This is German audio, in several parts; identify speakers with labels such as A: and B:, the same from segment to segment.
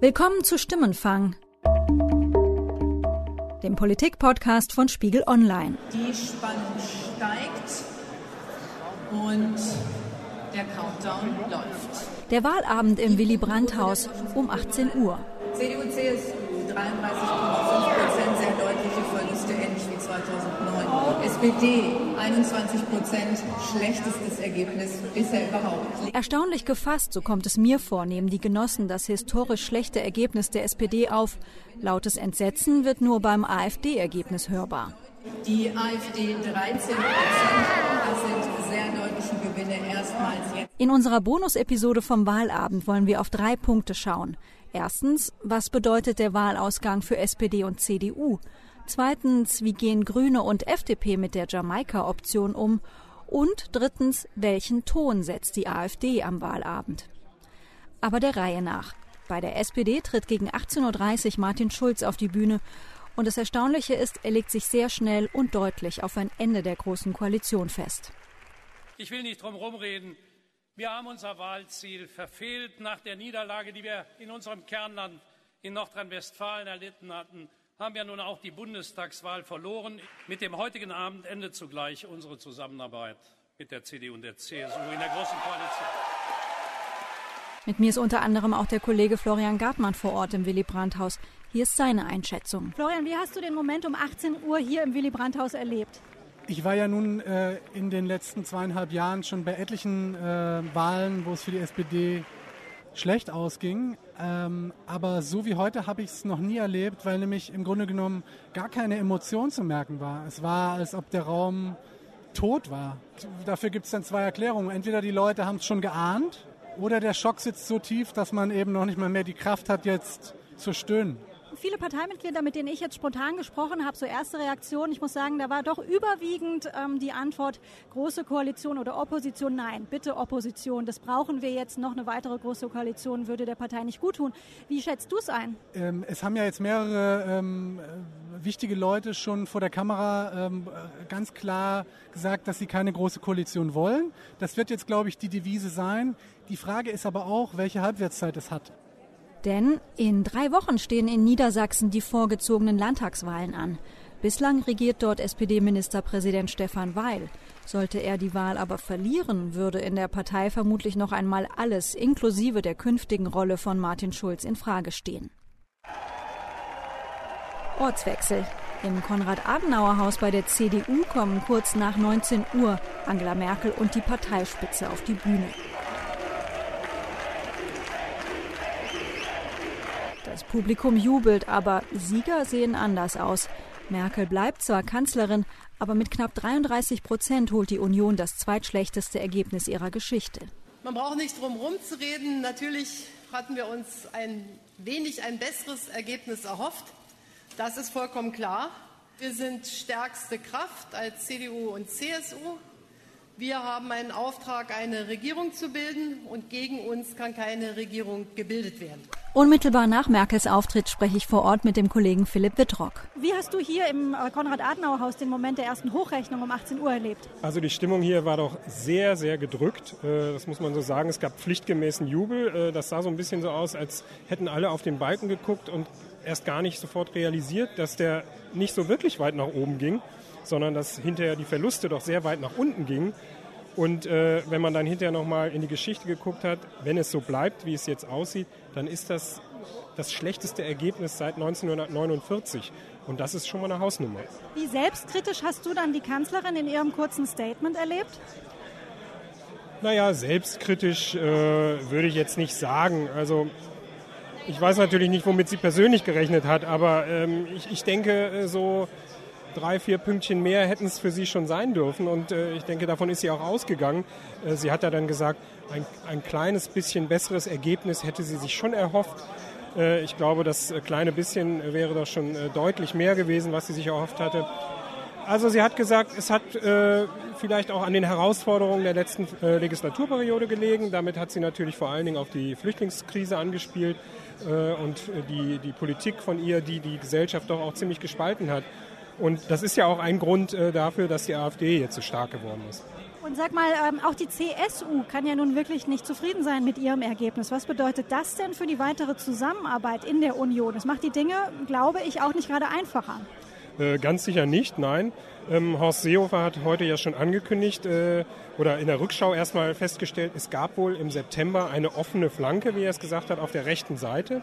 A: Willkommen zu Stimmenfang, dem Politik-Podcast von Spiegel Online.
B: Die Spannung steigt und der Countdown läuft.
A: Der Wahlabend im Willy Brandt-Haus um 18 Uhr.
B: CDU, CSU 33,5 Prozent, sehr deutliche Verluste, ähnlich wie 2009. SPD 21 Prozent, schlechtestes Ergebnis bisher überhaupt.
A: Erstaunlich gefasst, so kommt es mir vor, nehmen die Genossen das historisch schlechte Ergebnis der SPD auf. Lautes Entsetzen wird nur beim AfD-Ergebnis hörbar.
B: Die AfD 13 Prozent, das sind sehr deutliche Gewinne erstmals jetzt.
A: In unserer Bonus-Episode vom Wahlabend wollen wir auf drei Punkte schauen. Erstens, was bedeutet der Wahlausgang für SPD und CDU? Zweitens, wie gehen Grüne und FDP mit der Jamaika-Option um? Und drittens, welchen Ton setzt die AfD am Wahlabend? Aber der Reihe nach. Bei der SPD tritt gegen 18.30 Uhr Martin Schulz auf die Bühne. Und das Erstaunliche ist, er legt sich sehr schnell und deutlich auf ein Ende der Großen Koalition fest.
C: Ich will nicht drum rumreden. Wir haben unser Wahlziel verfehlt. Nach der Niederlage, die wir in unserem Kernland in Nordrhein-Westfalen erlitten hatten, haben wir nun auch die Bundestagswahl verloren. Mit dem heutigen Abend endet zugleich unsere Zusammenarbeit mit der CDU und der CSU in der Großen Koalition.
A: Mit mir ist unter anderem auch der Kollege Florian Gartmann vor Ort im Willy Brandt-Haus. Hier ist seine Einschätzung.
D: Florian, wie hast du den Moment um 18 Uhr hier im Willy Brandt-Haus erlebt?
E: Ich war ja nun äh, in den letzten zweieinhalb Jahren schon bei etlichen äh, Wahlen, wo es für die SPD schlecht ausging. Ähm, aber so wie heute habe ich es noch nie erlebt, weil nämlich im Grunde genommen gar keine Emotion zu merken war. Es war, als ob der Raum tot war. Dafür gibt es dann zwei Erklärungen. Entweder die Leute haben es schon geahnt oder der Schock sitzt so tief, dass man eben noch nicht mal mehr die Kraft hat, jetzt zu stöhnen
D: viele Parteimitglieder, mit denen ich jetzt spontan gesprochen habe, so erste Reaktionen, ich muss sagen, da war doch überwiegend ähm, die Antwort, große Koalition oder Opposition, nein, bitte Opposition, das brauchen wir jetzt, noch eine weitere große Koalition würde der Partei nicht gut tun. Wie schätzt du es ein?
E: Ähm, es haben ja jetzt mehrere ähm, wichtige Leute schon vor der Kamera ähm, ganz klar gesagt, dass sie keine große Koalition wollen. Das wird jetzt, glaube ich, die Devise sein. Die Frage ist aber auch, welche Halbwertszeit es hat.
A: Denn in drei Wochen stehen in Niedersachsen die vorgezogenen Landtagswahlen an. Bislang regiert dort SPD-Ministerpräsident Stefan Weil. Sollte er die Wahl aber verlieren, würde in der Partei vermutlich noch einmal alles, inklusive der künftigen Rolle von Martin Schulz, in Frage stehen. Ortswechsel. Im Konrad-Adenauer-Haus bei der CDU kommen kurz nach 19 Uhr Angela Merkel und die Parteispitze auf die Bühne. Das Publikum jubelt, aber Sieger sehen anders aus. Merkel bleibt zwar Kanzlerin, aber mit knapp 33 Prozent holt die Union das zweitschlechteste Ergebnis ihrer Geschichte.
F: Man braucht nicht drum herum zu reden. Natürlich hatten wir uns ein wenig ein besseres Ergebnis erhofft. Das ist vollkommen klar. Wir sind stärkste Kraft als CDU und CSU. Wir haben einen Auftrag, eine Regierung zu bilden und gegen uns kann keine Regierung gebildet werden.
A: Unmittelbar nach Merkels Auftritt spreche ich vor Ort mit dem Kollegen Philipp Wittrock.
D: Wie hast du hier im äh, Konrad-Adenauer-Haus den Moment der ersten Hochrechnung um 18 Uhr erlebt?
G: Also die Stimmung hier war doch sehr, sehr gedrückt. Äh, das muss man so sagen. Es gab pflichtgemäßen Jubel. Äh, das sah so ein bisschen so aus, als hätten alle auf den Balken geguckt und erst gar nicht sofort realisiert, dass der nicht so wirklich weit nach oben ging sondern dass hinterher die Verluste doch sehr weit nach unten gingen. Und äh, wenn man dann hinterher nochmal in die Geschichte geguckt hat, wenn es so bleibt, wie es jetzt aussieht, dann ist das das schlechteste Ergebnis seit 1949. Und das ist schon mal eine Hausnummer.
D: Wie selbstkritisch hast du dann die Kanzlerin in ihrem kurzen Statement erlebt?
G: Naja, selbstkritisch äh, würde ich jetzt nicht sagen. Also ich weiß natürlich nicht, womit sie persönlich gerechnet hat, aber ähm, ich, ich denke, äh, so drei, vier Pünktchen mehr hätten es für sie schon sein dürfen. Und äh, ich denke, davon ist sie auch ausgegangen. Äh, sie hat ja dann gesagt, ein, ein kleines bisschen besseres Ergebnis hätte sie sich schon erhofft. Äh, ich glaube, das äh, kleine bisschen wäre doch schon äh, deutlich mehr gewesen, was sie sich erhofft hatte. Also sie hat gesagt, es hat äh, vielleicht auch an den Herausforderungen der letzten Legislaturperiode gelegen. Damit hat sie natürlich vor allen Dingen auf die Flüchtlingskrise angespielt und die, die Politik von ihr, die die Gesellschaft doch auch ziemlich gespalten hat. Und das ist ja auch ein Grund äh, dafür, dass die AfD jetzt so stark geworden ist.
D: Und sag mal, ähm, auch die CSU kann ja nun wirklich nicht zufrieden sein mit ihrem Ergebnis. Was bedeutet das denn für die weitere Zusammenarbeit in der Union? Das macht die Dinge, glaube ich, auch nicht gerade einfacher.
G: Äh, ganz sicher nicht, nein. Ähm, Horst Seehofer hat heute ja schon angekündigt äh, oder in der Rückschau erstmal festgestellt, es gab wohl im September eine offene Flanke, wie er es gesagt hat, auf der rechten Seite.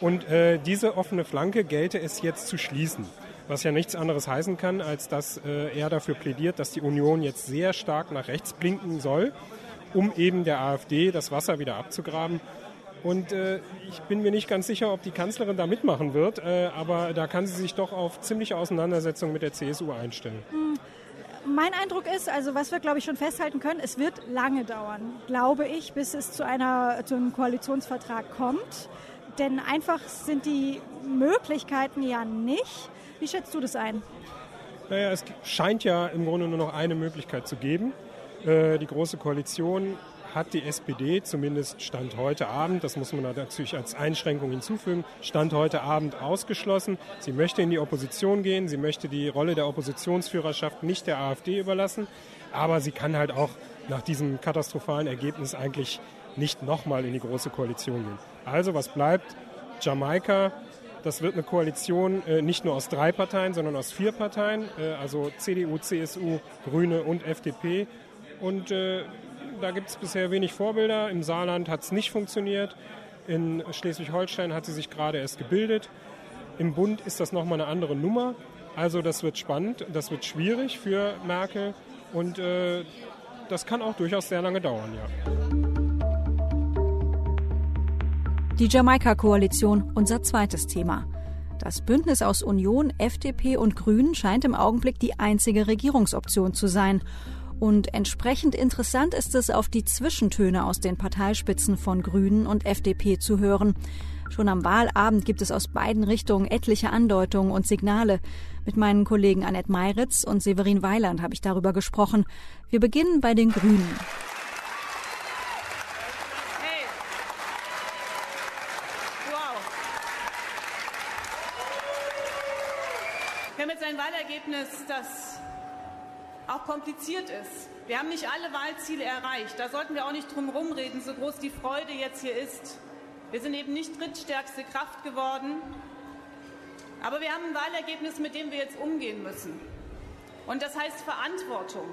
G: Und äh, diese offene Flanke gelte es jetzt zu schließen. Was ja nichts anderes heißen kann, als dass äh, er dafür plädiert, dass die Union jetzt sehr stark nach rechts blinken soll, um eben der AfD das Wasser wieder abzugraben und äh, ich bin mir nicht ganz sicher, ob die Kanzlerin da mitmachen wird, äh, aber da kann sie sich doch auf ziemliche Auseinandersetzungen mit der CSU einstellen. Hm.
D: Mein Eindruck ist, also was wir glaube ich schon festhalten können, es wird lange dauern, glaube ich, bis es zu, einer, zu einem Koalitionsvertrag kommt. Denn einfach sind die Möglichkeiten ja nicht. Wie schätzt du das ein?
G: Naja, es scheint ja im Grunde nur noch eine Möglichkeit zu geben. Äh, die Große Koalition hat die SPD zumindest Stand heute Abend, das muss man natürlich als Einschränkung hinzufügen, Stand heute Abend ausgeschlossen. Sie möchte in die Opposition gehen, sie möchte die Rolle der Oppositionsführerschaft nicht der AfD überlassen, aber sie kann halt auch nach diesem katastrophalen Ergebnis eigentlich nicht nochmal in die Große Koalition gehen. Also was bleibt? Jamaika, das wird eine Koalition äh, nicht nur aus drei Parteien, sondern aus vier Parteien, äh, also CDU, CSU, Grüne und FDP. Und äh, da gibt es bisher wenig Vorbilder. Im Saarland hat es nicht funktioniert. In Schleswig-Holstein hat sie sich gerade erst gebildet. Im Bund ist das nochmal eine andere Nummer. Also das wird spannend, das wird schwierig für Merkel und äh, das kann auch durchaus sehr lange dauern, ja.
A: Die Jamaika-Koalition, unser zweites Thema. Das Bündnis aus Union, FDP und Grünen scheint im Augenblick die einzige Regierungsoption zu sein. Und entsprechend interessant ist es, auf die Zwischentöne aus den Parteispitzen von Grünen und FDP zu hören. Schon am Wahlabend gibt es aus beiden Richtungen etliche Andeutungen und Signale. Mit meinen Kollegen Annette Meiritz und Severin Weiland habe ich darüber gesprochen. Wir beginnen bei den Grünen.
H: Wir haben jetzt ein Wahlergebnis, das auch kompliziert ist. Wir haben nicht alle Wahlziele erreicht. Da sollten wir auch nicht drum rumreden, so groß die Freude jetzt hier ist. Wir sind eben nicht drittstärkste Kraft geworden. Aber wir haben ein Wahlergebnis, mit dem wir jetzt umgehen müssen. Und das heißt Verantwortung.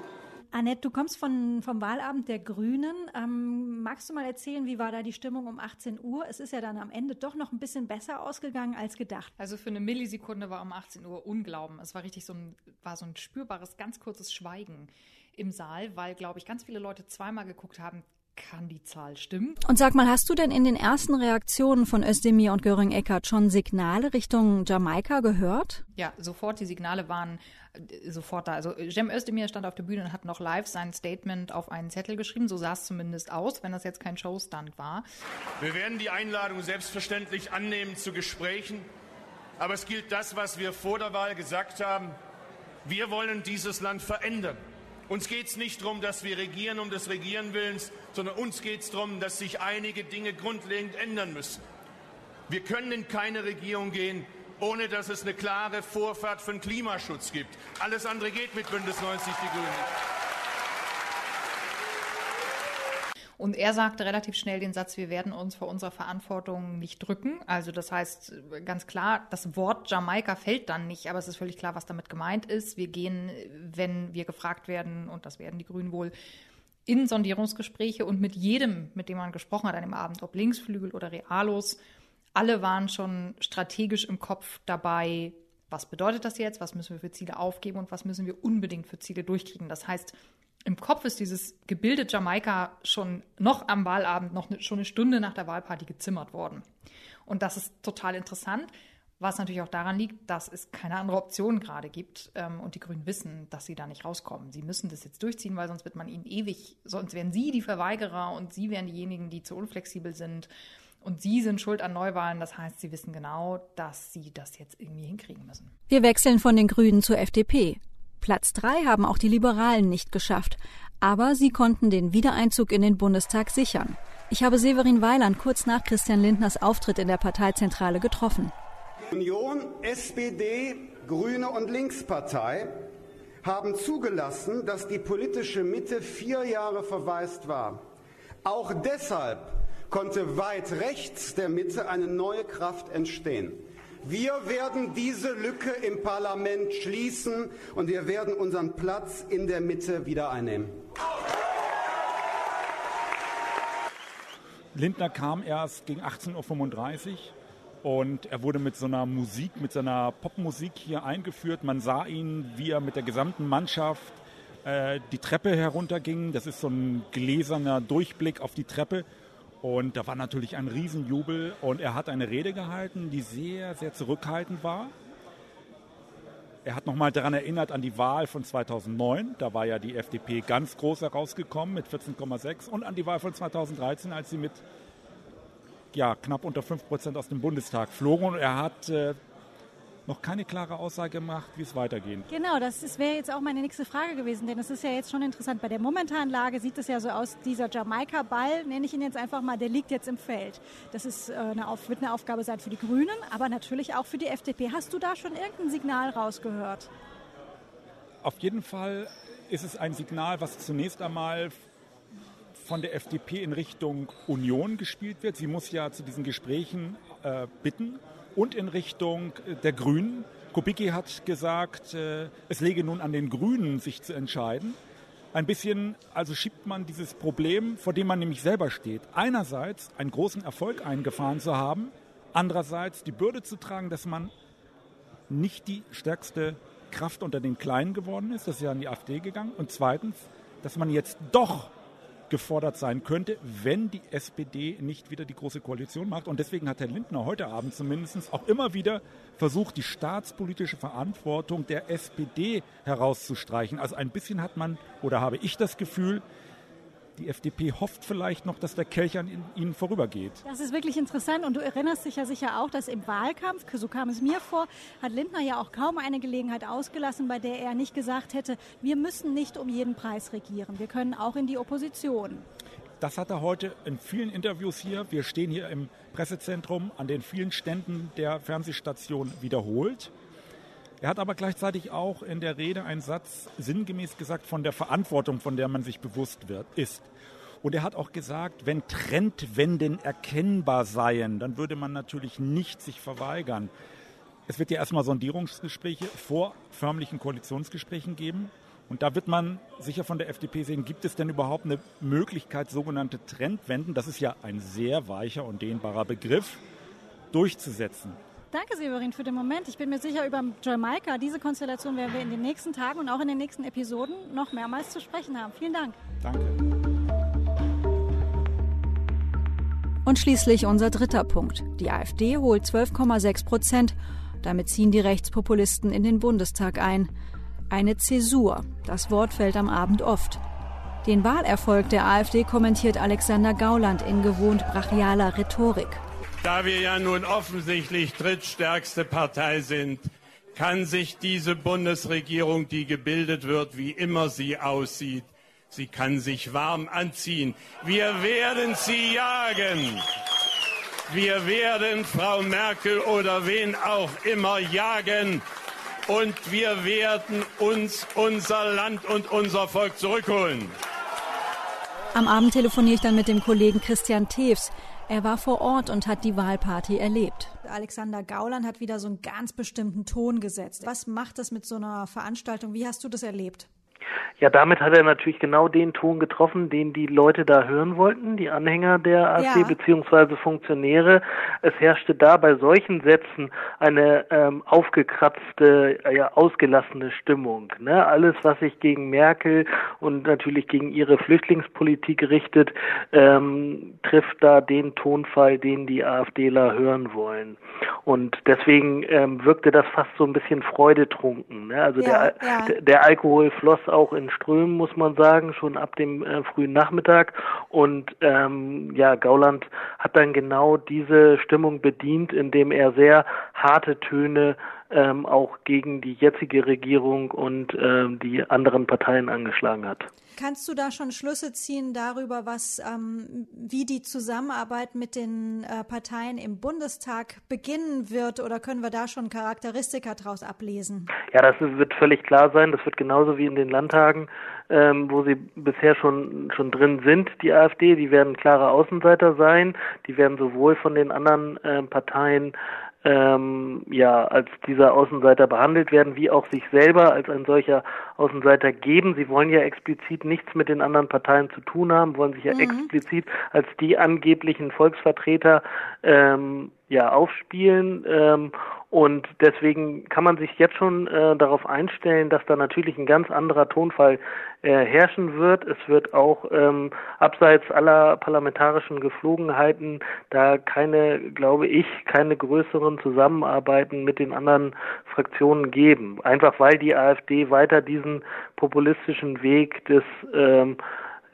D: Annette, du kommst von, vom Wahlabend der Grünen. Ähm, magst du mal erzählen, wie war da die Stimmung um 18 Uhr? Es ist ja dann am Ende doch noch ein bisschen besser ausgegangen als gedacht.
I: Also für eine Millisekunde war um 18 Uhr Unglauben. Es war richtig so ein, war so ein spürbares, ganz kurzes Schweigen im Saal, weil, glaube ich, ganz viele Leute zweimal geguckt haben, kann die Zahl stimmen.
A: Und sag mal, hast du denn in den ersten Reaktionen von Özdemir und Göring-Eckardt schon Signale Richtung Jamaika gehört?
I: Ja, sofort. Die Signale waren äh, sofort da. Also Jem Özdemir stand auf der Bühne und hat noch live sein Statement auf einen Zettel geschrieben. So sah es zumindest aus, wenn das jetzt kein Showstand war.
J: Wir werden die Einladung selbstverständlich annehmen zu Gesprächen. Aber es gilt das, was wir vor der Wahl gesagt haben. Wir wollen dieses Land verändern. Uns geht es nicht darum, dass wir regieren um des Regieren Willens, sondern uns geht es darum, dass sich einige Dinge grundlegend ändern müssen. Wir können in keine Regierung gehen, ohne dass es eine klare Vorfahrt für den Klimaschutz gibt. Alles andere geht mit Bündnis 90 Die Grünen
I: Und er sagte relativ schnell den Satz, wir werden uns vor unserer Verantwortung nicht drücken. Also das heißt ganz klar, das Wort Jamaika fällt dann nicht, aber es ist völlig klar, was damit gemeint ist. Wir gehen, wenn wir gefragt werden, und das werden die Grünen wohl, in Sondierungsgespräche und mit jedem, mit dem man gesprochen hat an dem Abend, ob Linksflügel oder Realos, alle waren schon strategisch im Kopf dabei, was bedeutet das jetzt, was müssen wir für Ziele aufgeben und was müssen wir unbedingt für Ziele durchkriegen. Das heißt, im Kopf ist dieses Gebilde Jamaika schon noch am Wahlabend, noch ne, schon eine Stunde nach der Wahlparty gezimmert worden. Und das ist total interessant, was natürlich auch daran liegt, dass es keine andere Option gerade gibt ähm, und die Grünen wissen, dass sie da nicht rauskommen. Sie müssen das jetzt durchziehen, weil sonst wird man ihnen ewig, sonst wären sie die Verweigerer und sie wären diejenigen, die zu unflexibel sind. Und sie sind schuld an Neuwahlen. Das heißt, sie wissen genau, dass sie das jetzt irgendwie hinkriegen müssen.
A: Wir wechseln von den Grünen zur FDP. Platz drei haben auch die Liberalen nicht geschafft, aber sie konnten den Wiedereinzug in den Bundestag sichern. Ich habe Severin Weiland kurz nach Christian Lindners Auftritt in der Parteizentrale getroffen.
K: Union, SPD, Grüne und Linkspartei haben zugelassen, dass die politische Mitte vier Jahre verwaist war. Auch deshalb konnte weit rechts der Mitte eine neue Kraft entstehen. Wir werden diese Lücke im Parlament schließen und wir werden unseren Platz in der Mitte wieder einnehmen.
L: Lindner kam erst gegen 18.35 Uhr und er wurde mit so einer Musik, mit seiner Popmusik hier eingeführt. Man sah ihn, wie er mit der gesamten Mannschaft äh, die Treppe herunterging. Das ist so ein gläserner Durchblick auf die Treppe. Und da war natürlich ein Riesenjubel und er hat eine Rede gehalten, die sehr, sehr zurückhaltend war. Er hat nochmal daran erinnert an die Wahl von 2009. Da war ja die FDP ganz groß herausgekommen mit 14,6 und an die Wahl von 2013, als sie mit ja, knapp unter 5 Prozent aus dem Bundestag flogen. Und er hat äh, noch keine klare Aussage gemacht, wie es weitergeht.
D: Genau, das wäre jetzt auch meine nächste Frage gewesen, denn es ist ja jetzt schon interessant. Bei der momentanen Lage sieht es ja so aus, dieser Jamaika-Ball, nenne ich ihn jetzt einfach mal, der liegt jetzt im Feld. Das ist, äh, eine, wird eine Aufgabe sein für die Grünen, aber natürlich auch für die FDP. Hast du da schon irgendein Signal rausgehört?
L: Auf jeden Fall ist es ein Signal, was zunächst einmal von der FDP in Richtung Union gespielt wird. Sie muss ja zu diesen Gesprächen äh, bitten und in Richtung der Grünen. Kubicki hat gesagt, äh, es lege nun an den Grünen, sich zu entscheiden. Ein bisschen, also schiebt man dieses Problem, vor dem man nämlich selber steht. Einerseits einen großen Erfolg eingefahren zu haben, andererseits die Bürde zu tragen, dass man nicht die stärkste Kraft unter den Kleinen geworden ist, das ist ja an die AfD gegangen. Und zweitens, dass man jetzt doch gefordert sein könnte, wenn die SPD nicht wieder die große Koalition macht. Und deswegen hat Herr Lindner heute Abend zumindest auch immer wieder versucht, die staatspolitische Verantwortung der SPD herauszustreichen. Also ein bisschen hat man, oder habe ich das Gefühl, die FDP hofft vielleicht noch, dass der Kelch an ihnen vorübergeht.
D: Das ist wirklich interessant und du erinnerst dich ja sicher auch, dass im Wahlkampf, so kam es mir vor, hat Lindner ja auch kaum eine Gelegenheit ausgelassen, bei der er nicht gesagt hätte, wir müssen nicht um jeden Preis regieren, wir können auch in die Opposition.
L: Das hat er heute in vielen Interviews hier, wir stehen hier im Pressezentrum, an den vielen Ständen der Fernsehstation wiederholt. Er hat aber gleichzeitig auch in der Rede einen Satz sinngemäß gesagt von der Verantwortung, von der man sich bewusst wird, ist. Und er hat auch gesagt, wenn Trendwenden erkennbar seien, dann würde man natürlich nicht sich verweigern. Es wird ja erstmal Sondierungsgespräche vor förmlichen Koalitionsgesprächen geben. Und da wird man sicher von der FDP sehen, gibt es denn überhaupt eine Möglichkeit, sogenannte Trendwenden, das ist ja ein sehr weicher und dehnbarer Begriff, durchzusetzen.
D: Danke, Severin, für den Moment. Ich bin mir sicher, über Jamaika, diese Konstellation werden wir in den nächsten Tagen und auch in den nächsten Episoden noch mehrmals zu sprechen haben. Vielen Dank.
L: Danke.
A: Und schließlich unser dritter Punkt. Die AfD holt 12,6 Prozent. Damit ziehen die Rechtspopulisten in den Bundestag ein. Eine Zäsur. Das Wort fällt am Abend oft. Den Wahlerfolg der AfD kommentiert Alexander Gauland in gewohnt brachialer Rhetorik.
M: Da wir ja nun offensichtlich drittstärkste Partei sind, kann sich diese Bundesregierung, die gebildet wird, wie immer sie aussieht, sie kann sich warm anziehen. Wir werden sie jagen. Wir werden Frau Merkel oder wen auch immer jagen. Und wir werden uns unser Land und unser Volk zurückholen.
A: Am Abend telefoniere ich dann mit dem Kollegen Christian Tews. Er war vor Ort und hat die Wahlparty erlebt.
D: Alexander Gauland hat wieder so einen ganz bestimmten Ton gesetzt. Was macht das mit so einer Veranstaltung? Wie hast du das erlebt?
N: Ja, damit hat er natürlich genau den Ton getroffen, den die Leute da hören wollten, die Anhänger der AfD ja. beziehungsweise Funktionäre. Es herrschte da bei solchen Sätzen eine ähm, aufgekratzte, ja, ausgelassene Stimmung. Ne? Alles, was sich gegen Merkel und natürlich gegen ihre Flüchtlingspolitik richtet, ähm, trifft da den Tonfall, den die AfDler hören wollen. Und deswegen ähm, wirkte das fast so ein bisschen freudetrunken. Ne? Also ja, der, ja. der Alkohol floss auch in Strömen, muss man sagen, schon ab dem äh, frühen Nachmittag. Und ähm, ja, Gauland hat dann genau diese Stimmung bedient, indem er sehr harte Töne ähm, auch gegen die jetzige Regierung und ähm, die anderen Parteien angeschlagen hat.
A: Kannst du da schon Schlüsse ziehen darüber, was, ähm, wie die Zusammenarbeit mit den äh, Parteien im Bundestag beginnen wird oder können wir da schon Charakteristika daraus ablesen?
N: Ja, das wird völlig klar sein. Das wird genauso wie in den Landtagen, ähm, wo sie bisher schon, schon drin sind, die AfD. Die werden klare Außenseiter sein. Die werden sowohl von den anderen äh, Parteien ähm, ja als dieser Außenseiter behandelt werden, wie auch sich selber als ein solcher Außenseiter geben. Sie wollen ja explizit nichts mit den anderen Parteien zu tun haben, wollen sich ja mhm. explizit als die angeblichen Volksvertreter ähm, ja aufspielen ähm, und deswegen kann man sich jetzt schon äh, darauf einstellen, dass da natürlich ein ganz anderer Tonfall äh, herrschen wird. Es wird auch ähm, abseits aller parlamentarischen Geflogenheiten da keine, glaube ich, keine größeren Zusammenarbeiten mit den anderen Fraktionen geben. Einfach weil die AfD weiter diesen populistischen Weg des ähm,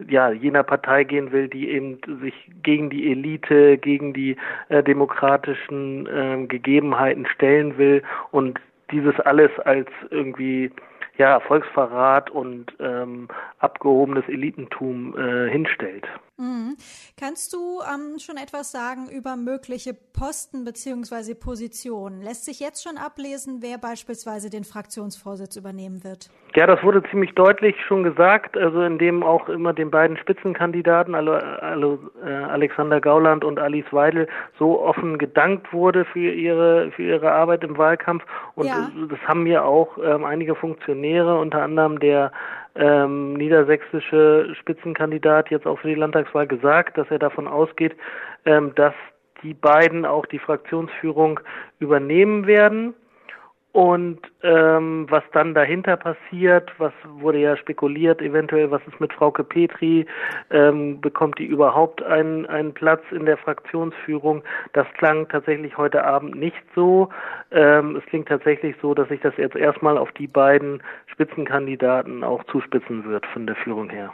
N: ja, jener Partei gehen will, die eben sich gegen die Elite, gegen die äh, demokratischen äh, Gegebenheiten stellen will und dieses alles als irgendwie ja Volksverrat und ähm, abgehobenes Elitentum äh, hinstellt.
A: Mhm. Kannst du ähm, schon etwas sagen über mögliche Posten bzw. Positionen? Lässt sich jetzt schon ablesen, wer beispielsweise den Fraktionsvorsitz übernehmen wird?
N: Ja, das wurde ziemlich deutlich schon gesagt, also indem auch immer den beiden Spitzenkandidaten, also, Alexander Gauland und Alice Weidel, so offen gedankt wurde für ihre für ihre Arbeit im Wahlkampf. Und ja. das haben mir auch ähm, einige Funktionäre, unter anderem der ähm, niedersächsische Spitzenkandidat jetzt auch für die Landtagswahl gesagt, dass er davon ausgeht, ähm, dass die beiden auch die Fraktionsführung übernehmen werden. Und ähm, was dann dahinter passiert, was wurde ja spekuliert, eventuell, was ist mit Frauke Petri, ähm, bekommt die überhaupt einen, einen Platz in der Fraktionsführung? Das klang tatsächlich heute Abend nicht so. Ähm, es klingt tatsächlich so, dass sich das jetzt erstmal auf die beiden Spitzenkandidaten auch zuspitzen wird von der Führung her.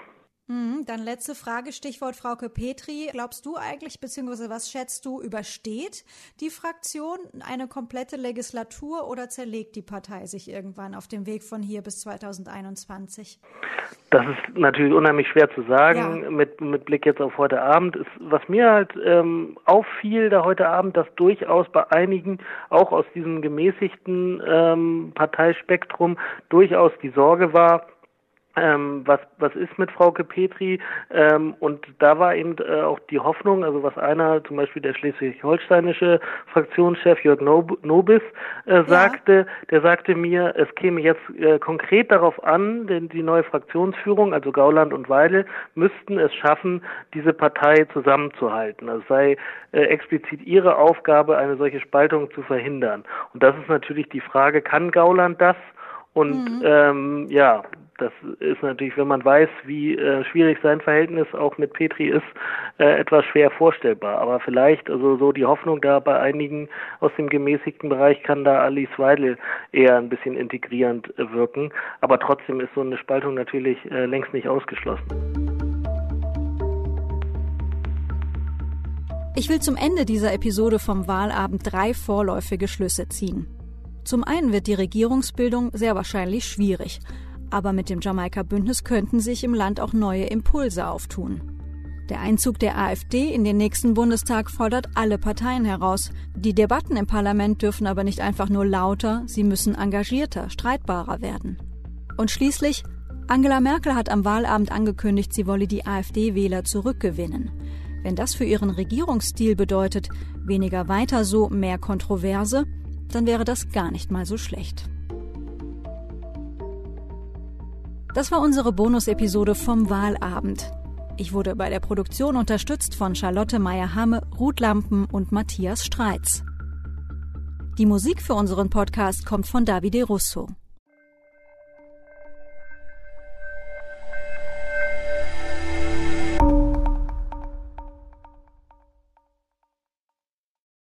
A: Mhm, dann letzte Frage, Stichwort Frauke Petri. Glaubst du eigentlich, beziehungsweise was schätzt du, übersteht die Fraktion eine komplette Legislatur oder zerlegt die Partei sich irgendwann auf dem Weg von hier bis 2021?
N: Das ist natürlich unheimlich schwer zu sagen ja. mit, mit Blick jetzt auf heute Abend. Ist, was mir halt ähm, auffiel da heute Abend, dass durchaus bei einigen, auch aus diesem gemäßigten ähm, Parteispektrum, durchaus die Sorge war, ähm, was, was ist mit Frauke Petri? Ähm, und da war eben äh, auch die Hoffnung, also was einer, zum Beispiel der schleswig-holsteinische Fraktionschef Jörg Nobis äh, sagte, ja. der sagte mir, es käme jetzt äh, konkret darauf an, denn die neue Fraktionsführung, also Gauland und Weile, müssten es schaffen, diese Partei zusammenzuhalten. Also sei äh, explizit ihre Aufgabe, eine solche Spaltung zu verhindern. Und das ist natürlich die Frage, kann Gauland das? Und mhm. ähm, ja, das ist natürlich, wenn man weiß, wie äh, schwierig sein Verhältnis auch mit Petri ist, äh, etwas schwer vorstellbar. Aber vielleicht, also so die Hoffnung da bei einigen aus dem gemäßigten Bereich kann da Alice Weidel eher ein bisschen integrierend äh, wirken. Aber trotzdem ist so eine Spaltung natürlich äh, längst nicht ausgeschlossen.
A: Ich will zum Ende dieser Episode vom Wahlabend drei vorläufige Schlüsse ziehen. Zum einen wird die Regierungsbildung sehr wahrscheinlich schwierig. Aber mit dem Jamaika-Bündnis könnten sich im Land auch neue Impulse auftun. Der Einzug der AfD in den nächsten Bundestag fordert alle Parteien heraus. Die Debatten im Parlament dürfen aber nicht einfach nur lauter, sie müssen engagierter, streitbarer werden. Und schließlich, Angela Merkel hat am Wahlabend angekündigt, sie wolle die AfD-Wähler zurückgewinnen. Wenn das für ihren Regierungsstil bedeutet, weniger weiter so, mehr Kontroverse, dann wäre das gar nicht mal so schlecht. Das war unsere Bonus-Episode vom Wahlabend. Ich wurde bei der Produktion unterstützt von Charlotte Meyer-Hamme, Ruth Lampen und Matthias Streitz. Die Musik für unseren Podcast kommt von Davide Russo.